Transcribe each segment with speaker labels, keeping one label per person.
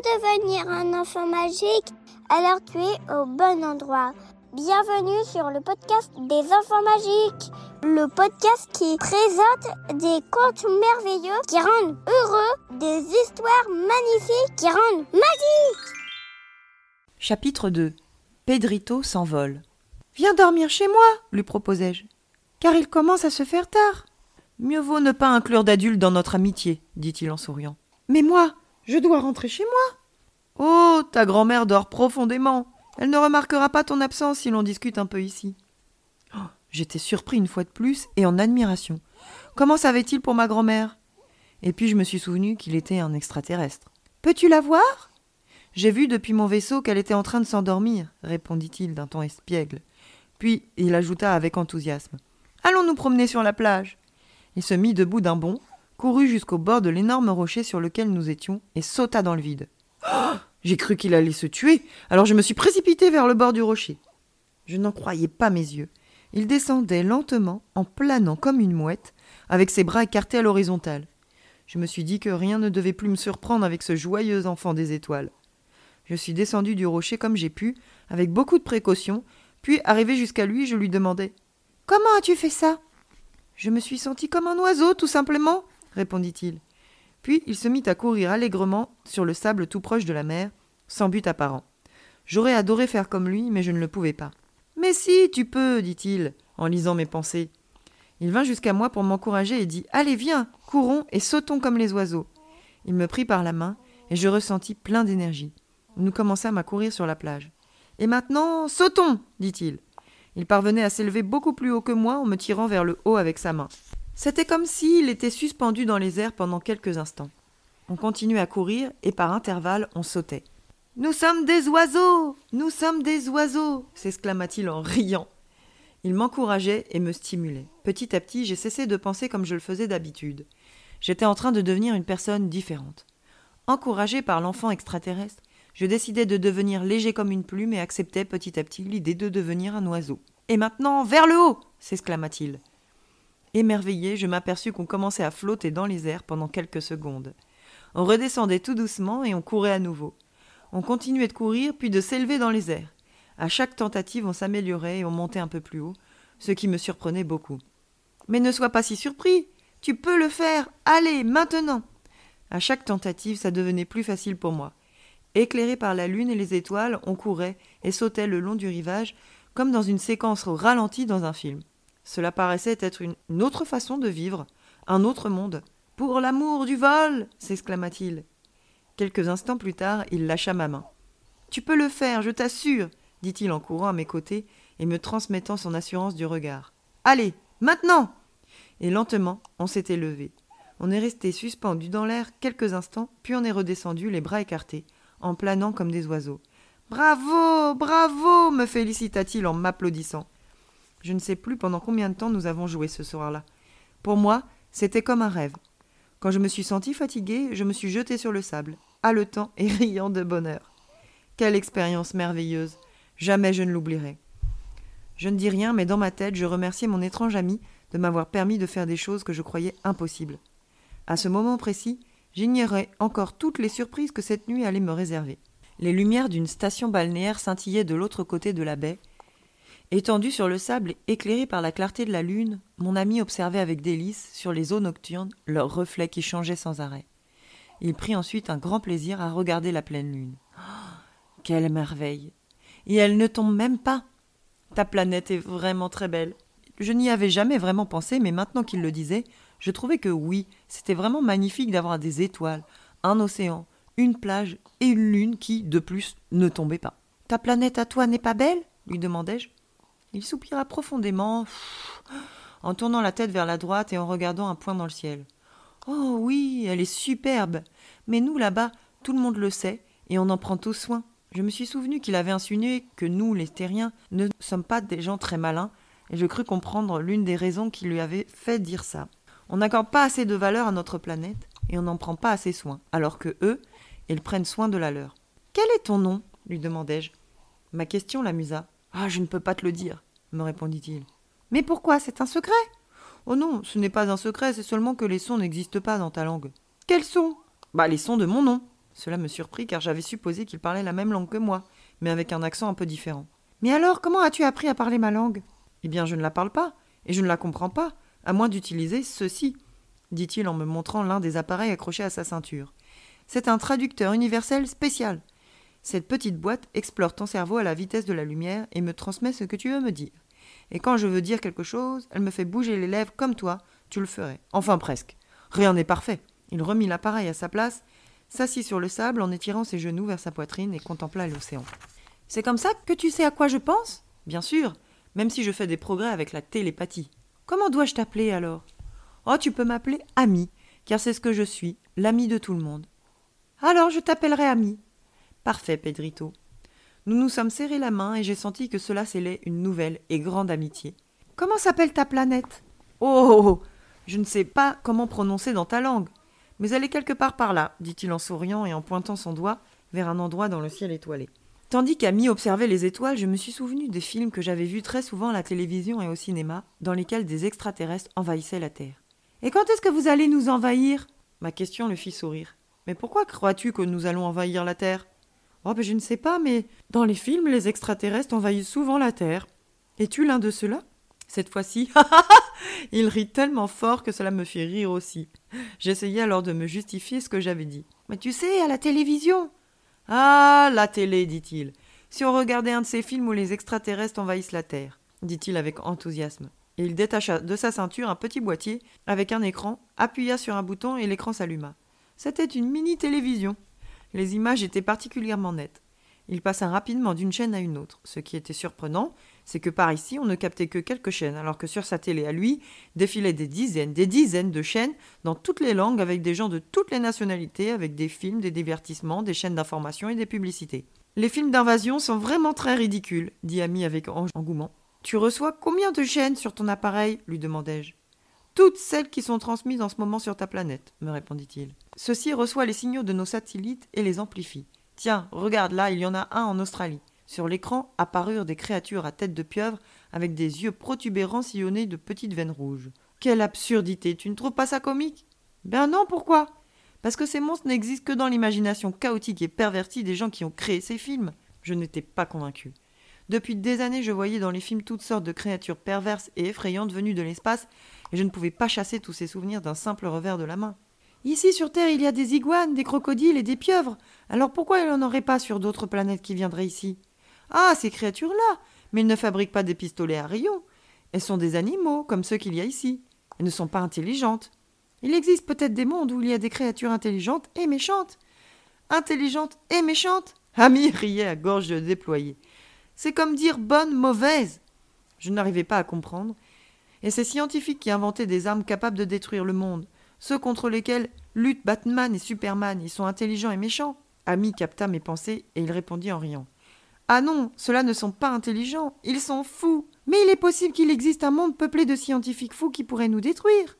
Speaker 1: devenir un enfant magique, alors tu es au bon endroit. Bienvenue sur le podcast des enfants magiques, le podcast qui présente des contes merveilleux qui rendent heureux, des histoires magnifiques qui rendent magiques.
Speaker 2: Chapitre 2 Pedrito s'envole. Viens dormir chez moi, lui proposai-je, car il commence à se faire tard. Mieux vaut ne pas inclure d'adultes dans notre amitié, dit-il en souriant. Mais moi, je dois rentrer chez moi. Oh, ta grand-mère dort profondément. Elle ne remarquera pas ton absence si l'on discute un peu ici. Oh, j'étais surpris une fois de plus et en admiration. Comment savait-il pour ma grand-mère? Et puis je me suis souvenu qu'il était un extraterrestre. Peux-tu la voir? J'ai vu depuis mon vaisseau qu'elle était en train de s'endormir, répondit-il d'un ton espiègle. Puis il ajouta avec enthousiasme. Allons nous promener sur la plage. Il se mit debout d'un bond, courut jusqu'au bord de l'énorme rocher sur lequel nous étions et sauta dans le vide. Oh j'ai cru qu'il allait se tuer, alors je me suis précipité vers le bord du rocher. Je n'en croyais pas mes yeux. Il descendait lentement, en planant comme une mouette, avec ses bras écartés à l'horizontale. Je me suis dit que rien ne devait plus me surprendre avec ce joyeux enfant des étoiles. Je suis descendu du rocher comme j'ai pu, avec beaucoup de précaution, puis arrivé jusqu'à lui, je lui demandai Comment as-tu fait ça? Je me suis senti comme un oiseau, tout simplement, répondit-il. Puis il se mit à courir allègrement sur le sable tout proche de la mer, sans but apparent. J'aurais adoré faire comme lui, mais je ne le pouvais pas. Mais si, tu peux, dit-il, en lisant mes pensées. Il vint jusqu'à moi pour m'encourager et dit Allez, viens, courons et sautons comme les oiseaux. Il me prit par la main, et je ressentis plein d'énergie. Nous commençâmes à courir sur la plage. Et maintenant, sautons dit-il. Il parvenait à s'élever beaucoup plus haut que moi en me tirant vers le haut avec sa main. C'était comme s'il était suspendu dans les airs pendant quelques instants. On continuait à courir et par intervalles on sautait. Nous sommes des oiseaux. Nous sommes des oiseaux. s'exclama-t-il en riant. Il m'encourageait et me stimulait. Petit à petit, j'ai cessé de penser comme je le faisais d'habitude. J'étais en train de devenir une personne différente. Encouragé par l'enfant extraterrestre, je décidai de devenir léger comme une plume et acceptais petit à petit l'idée de devenir un oiseau. Et maintenant, vers le haut s'exclama-t-il. Émerveillé, je m'aperçus qu'on commençait à flotter dans les airs pendant quelques secondes. On redescendait tout doucement et on courait à nouveau. On continuait de courir, puis de s'élever dans les airs. À chaque tentative, on s'améliorait et on montait un peu plus haut, ce qui me surprenait beaucoup. Mais ne sois pas si surpris. Tu peux le faire. Allez, maintenant. À chaque tentative, ça devenait plus facile pour moi. Éclairé par la lune et les étoiles, on courait et sautait le long du rivage, comme dans une séquence ralentie dans un film. Cela paraissait être une, autre façon de vivre, un autre monde. Pour l'amour du vol s'exclama-t-il. Quelques instants plus tard, il lâcha ma main. Tu peux le faire, je t'assure, dit-il en courant à mes côtés et me transmettant son assurance du regard. Allez, maintenant Et lentement, on s'était levé. On est resté suspendu dans l'air quelques instants, puis on est redescendu, les bras écartés, en planant comme des oiseaux. Bravo, bravo me félicita-t-il en m'applaudissant. Je ne sais plus pendant combien de temps nous avons joué ce soir-là. Pour moi, c'était comme un rêve. Quand je me suis senti fatigué, je me suis jeté sur le sable, haletant et riant de bonheur. Quelle expérience merveilleuse. Jamais je ne l'oublierai. Je ne dis rien, mais dans ma tête, je remerciais mon étrange ami de m'avoir permis de faire des choses que je croyais impossibles. À ce moment précis, j'ignorais encore toutes les surprises que cette nuit allait me réserver. Les lumières d'une station balnéaire scintillaient de l'autre côté de la baie, Étendu sur le sable éclairé par la clarté de la lune, mon ami observait avec délice, sur les eaux nocturnes, leurs reflets qui changeaient sans arrêt. Il prit ensuite un grand plaisir à regarder la pleine lune. Oh, quelle merveille Et elle ne tombe même pas Ta planète est vraiment très belle. Je n'y avais jamais vraiment pensé, mais maintenant qu'il le disait, je trouvais que oui, c'était vraiment magnifique d'avoir des étoiles, un océan, une plage et une lune qui, de plus, ne tombait pas. Ta planète à toi n'est pas belle? lui demandai-je. Il soupira profondément, en tournant la tête vers la droite et en regardant un point dans le ciel. Oh oui, elle est superbe. Mais nous, là-bas, tout le monde le sait, et on en prend tous soin. Je me suis souvenu qu'il avait insinué que nous, les terriens, ne sommes pas des gens très malins, et je crus comprendre l'une des raisons qui lui avait fait dire ça. On n'accorde pas assez de valeur à notre planète, et on n'en prend pas assez soin, alors que eux, ils prennent soin de la leur. Quel est ton nom? lui demandai-je. Ma question l'amusa. Ah, je ne peux pas te le dire, me répondit-il. Mais pourquoi? C'est un secret? Oh non, ce n'est pas un secret, c'est seulement que les sons n'existent pas dans ta langue. Quels sons? Bah, les sons de mon nom. Cela me surprit car j'avais supposé qu'il parlait la même langue que moi, mais avec un accent un peu différent. Mais alors, comment as-tu appris à parler ma langue? Eh bien, je ne la parle pas, et je ne la comprends pas, à moins d'utiliser ceci, dit-il en me montrant l'un des appareils accrochés à sa ceinture. C'est un traducteur universel spécial. Cette petite boîte explore ton cerveau à la vitesse de la lumière et me transmet ce que tu veux me dire. Et quand je veux dire quelque chose, elle me fait bouger les lèvres comme toi, tu le ferais. Enfin presque. Rien n'est parfait. Il remit l'appareil à sa place, s'assit sur le sable en étirant ses genoux vers sa poitrine et contempla l'océan. C'est comme ça que tu sais à quoi je pense? Bien sûr, même si je fais des progrès avec la télépathie. Comment dois-je t'appeler alors? Oh, tu peux m'appeler Ami, car c'est ce que je suis, l'ami de tout le monde. Alors je t'appellerai Ami. Parfait, Pedrito. Nous nous sommes serrés la main et j'ai senti que cela scellait une nouvelle et grande amitié. Comment s'appelle ta planète? Oh Je ne sais pas comment prononcer dans ta langue. Mais elle est quelque part par là, dit-il en souriant et en pointant son doigt vers un endroit dans le ciel étoilé. Tandis qu'Ami observait les étoiles, je me suis souvenu des films que j'avais vus très souvent à la télévision et au cinéma, dans lesquels des extraterrestres envahissaient la Terre. Et quand est-ce que vous allez nous envahir? Ma question le fit sourire. Mais pourquoi crois-tu que nous allons envahir la Terre? Oh, ben je ne sais pas, mais dans les films, les extraterrestres envahissent souvent la Terre. Es-tu l'un de ceux-là? Cette fois-ci, il rit tellement fort que cela me fit rire aussi. J'essayais alors de me justifier ce que j'avais dit. Mais tu sais, à la télévision. Ah, la télé, dit-il. Si on regardait un de ces films où les extraterrestres envahissent la Terre, dit-il avec enthousiasme. Et il détacha de sa ceinture un petit boîtier avec un écran, appuya sur un bouton et l'écran s'alluma. C'était une mini-télévision. Les images étaient particulièrement nettes. Il passa rapidement d'une chaîne à une autre. Ce qui était surprenant, c'est que par ici on ne captait que quelques chaînes, alors que sur sa télé à lui défilaient des dizaines, des dizaines de chaînes dans toutes les langues, avec des gens de toutes les nationalités, avec des films, des divertissements, des chaînes d'information et des publicités. Les films d'invasion sont vraiment très ridicules, dit Ami avec engouement. Tu reçois combien de chaînes sur ton appareil? lui demandai-je. Toutes celles qui sont transmises en ce moment sur ta planète, me répondit-il. Ceci reçoit les signaux de nos satellites et les amplifie. Tiens, regarde là, il y en a un en Australie. Sur l'écran apparurent des créatures à tête de pieuvre avec des yeux protubérants sillonnés de petites veines rouges. Quelle absurdité, tu ne trouves pas ça comique? Ben non, pourquoi? Parce que ces monstres n'existent que dans l'imagination chaotique et pervertie des gens qui ont créé ces films. Je n'étais pas convaincu. Depuis des années, je voyais dans les films toutes sortes de créatures perverses et effrayantes venues de l'espace, et je ne pouvais pas chasser tous ces souvenirs d'un simple revers de la main. Ici sur Terre, il y a des iguanes, des crocodiles et des pieuvres. Alors pourquoi il n'y en aurait pas sur d'autres planètes qui viendraient ici? Ah, ces créatures-là Mais ils ne fabriquent pas des pistolets à rayons. Elles sont des animaux, comme ceux qu'il y a ici. Elles ne sont pas intelligentes. Il existe peut-être des mondes où il y a des créatures intelligentes et méchantes. Intelligentes et méchantes? Ami riait à gorge déployée. C'est comme dire bonne, mauvaise. Je n'arrivais pas à comprendre. Et ces scientifiques qui inventaient des armes capables de détruire le monde, ceux contre lesquels luttent Batman et Superman, ils sont intelligents et méchants. Ami capta mes pensées et il répondit en riant. Ah non, ceux-là ne sont pas intelligents, ils sont fous. Mais il est possible qu'il existe un monde peuplé de scientifiques fous qui pourraient nous détruire.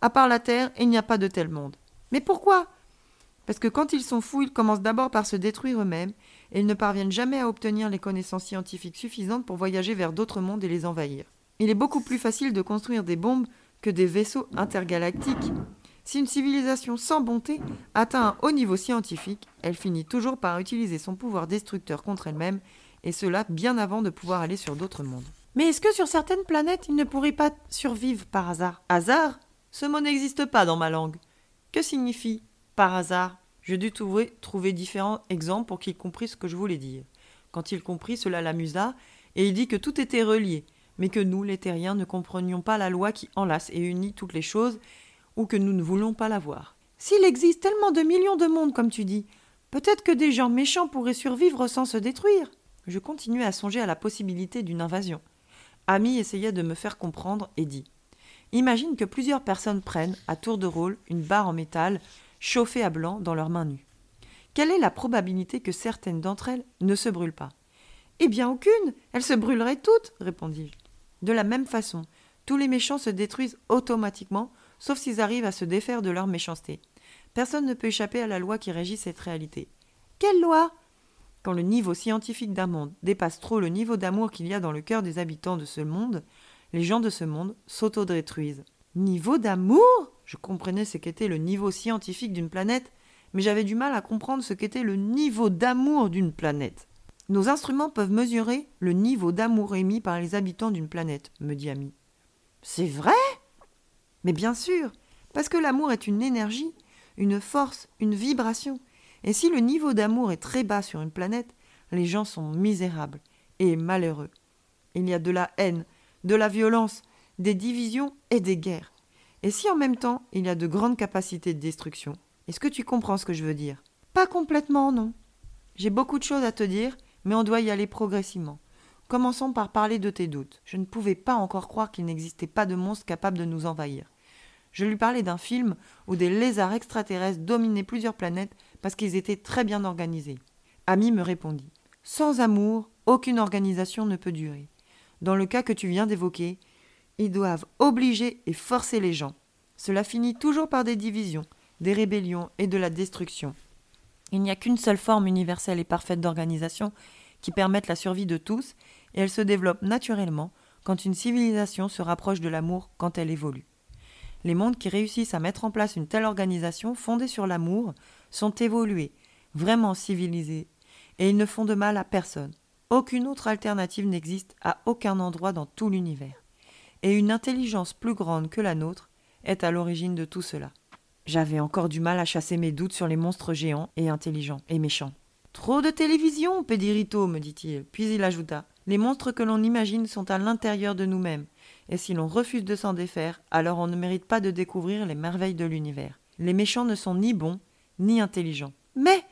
Speaker 2: À part la Terre, il n'y a pas de tel monde. Mais pourquoi? Parce que quand ils sont fous, ils commencent d'abord par se détruire eux-mêmes, et ils ne parviennent jamais à obtenir les connaissances scientifiques suffisantes pour voyager vers d'autres mondes et les envahir. Il est beaucoup plus facile de construire des bombes que des vaisseaux intergalactiques. Si une civilisation sans bonté atteint un haut niveau scientifique, elle finit toujours par utiliser son pouvoir destructeur contre elle-même, et cela bien avant de pouvoir aller sur d'autres mondes. Mais est-ce que sur certaines planètes, il ne pourrait pas survivre par hasard? Hasard? Ce mot n'existe pas dans ma langue. Que signifie par hasard? Je dû trouver, trouver différents exemples pour qu'il comprît ce que je voulais dire. Quand il comprit, cela l'amusa, et il dit que tout était relié, mais que nous, les terriens, ne comprenions pas la loi qui enlace et unit toutes les choses, ou que nous ne voulons pas la voir. S'il existe tellement de millions de mondes, comme tu dis, peut-être que des gens méchants pourraient survivre sans se détruire. Je continuais à songer à la possibilité d'une invasion. Ami essayait de me faire comprendre et dit Imagine que plusieurs personnes prennent, à tour de rôle, une barre en métal chauffée à blanc dans leurs mains nues. Quelle est la probabilité que certaines d'entre elles ne se brûlent pas? Eh bien aucune Elles se brûleraient toutes répondis-je. De la même façon, tous les méchants se détruisent automatiquement, sauf s'ils arrivent à se défaire de leur méchanceté. Personne ne peut échapper à la loi qui régit cette réalité. Quelle loi? Quand le niveau scientifique d'un monde dépasse trop le niveau d'amour qu'il y a dans le cœur des habitants de ce monde, les gens de ce monde s'autodétruisent. Niveau d'amour? Je comprenais ce qu'était le niveau scientifique d'une planète, mais j'avais du mal à comprendre ce qu'était le niveau d'amour d'une planète. Nos instruments peuvent mesurer le niveau d'amour émis par les habitants d'une planète, me dit Ami. C'est vrai? Mais bien sûr, parce que l'amour est une énergie, une force, une vibration. Et si le niveau d'amour est très bas sur une planète, les gens sont misérables et malheureux. Il y a de la haine, de la violence, des divisions et des guerres. Et si en même temps il y a de grandes capacités de destruction, est-ce que tu comprends ce que je veux dire? Pas complètement, non. J'ai beaucoup de choses à te dire, mais on doit y aller progressivement. Commençons par parler de tes doutes. Je ne pouvais pas encore croire qu'il n'existait pas de monstre capable de nous envahir. Je lui parlais d'un film où des lézards extraterrestres dominaient plusieurs planètes parce qu'ils étaient très bien organisés. Ami me répondit Sans amour, aucune organisation ne peut durer. Dans le cas que tu viens d'évoquer, ils doivent obliger et forcer les gens. Cela finit toujours par des divisions, des rébellions et de la destruction. Il n'y a qu'une seule forme universelle et parfaite d'organisation qui permette la survie de tous, et elle se développe naturellement quand une civilisation se rapproche de l'amour quand elle évolue. Les mondes qui réussissent à mettre en place une telle organisation fondée sur l'amour sont évolués, vraiment civilisés, et ils ne font de mal à personne. Aucune autre alternative n'existe à aucun endroit dans tout l'univers. Et une intelligence plus grande que la nôtre est à l'origine de tout cela. J'avais encore du mal à chasser mes doutes sur les monstres géants et intelligents et méchants. Trop de télévision, Pédirito, me dit-il, puis il ajouta. Les monstres que l'on imagine sont à l'intérieur de nous-mêmes, et si l'on refuse de s'en défaire, alors on ne mérite pas de découvrir les merveilles de l'univers. Les méchants ne sont ni bons, ni intelligents. Mais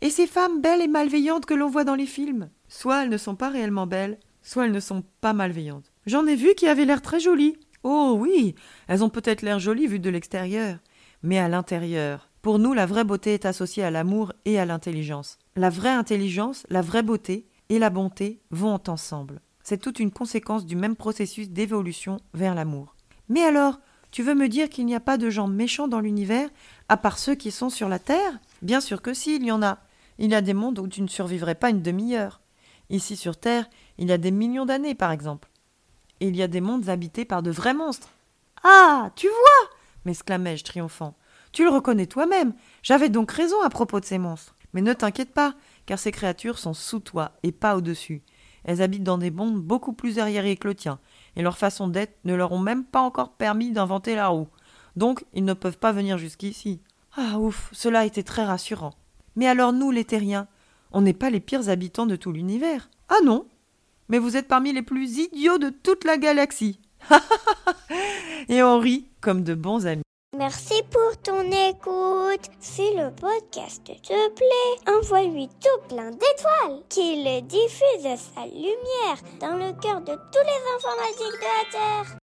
Speaker 2: et ces femmes belles et malveillantes que l'on voit dans les films? Soit elles ne sont pas réellement belles, soit elles ne sont pas malveillantes. J'en ai vu qui avaient l'air très jolies. Oh oui, elles ont peut-être l'air jolies vues de l'extérieur, mais à l'intérieur. Pour nous, la vraie beauté est associée à l'amour et à l'intelligence. La vraie intelligence, la vraie beauté et la bonté vont ensemble. C'est toute une conséquence du même processus d'évolution vers l'amour. Mais alors, tu veux me dire qu'il n'y a pas de gens méchants dans l'univers, à part ceux qui sont sur la Terre? Bien sûr que si, il y en a. Il y a des mondes où tu ne survivrais pas une demi-heure. Ici sur Terre, il y a des millions d'années, par exemple. Et il y a des mondes habités par de vrais monstres. Ah, tu vois m'exclamai-je triomphant. Tu le reconnais toi-même. J'avais donc raison à propos de ces monstres. Mais ne t'inquiète pas, car ces créatures sont sous toi et pas au-dessus. Elles habitent dans des mondes beaucoup plus arriérés que le tien, et leur façon d'être ne leur ont même pas encore permis d'inventer la roue. Donc ils ne peuvent pas venir jusqu'ici. Ah ouf, cela était très rassurant. Mais alors nous, les terriens, on n'est pas les pires habitants de tout l'univers. Ah non? Mais vous êtes parmi les plus idiots de toute la galaxie. Et on rit comme de bons amis.
Speaker 1: Merci pour ton écoute. Si le podcast te plaît, envoie-lui tout plein d'étoiles, qu'il diffuse sa lumière dans le cœur de tous les informatiques de la Terre.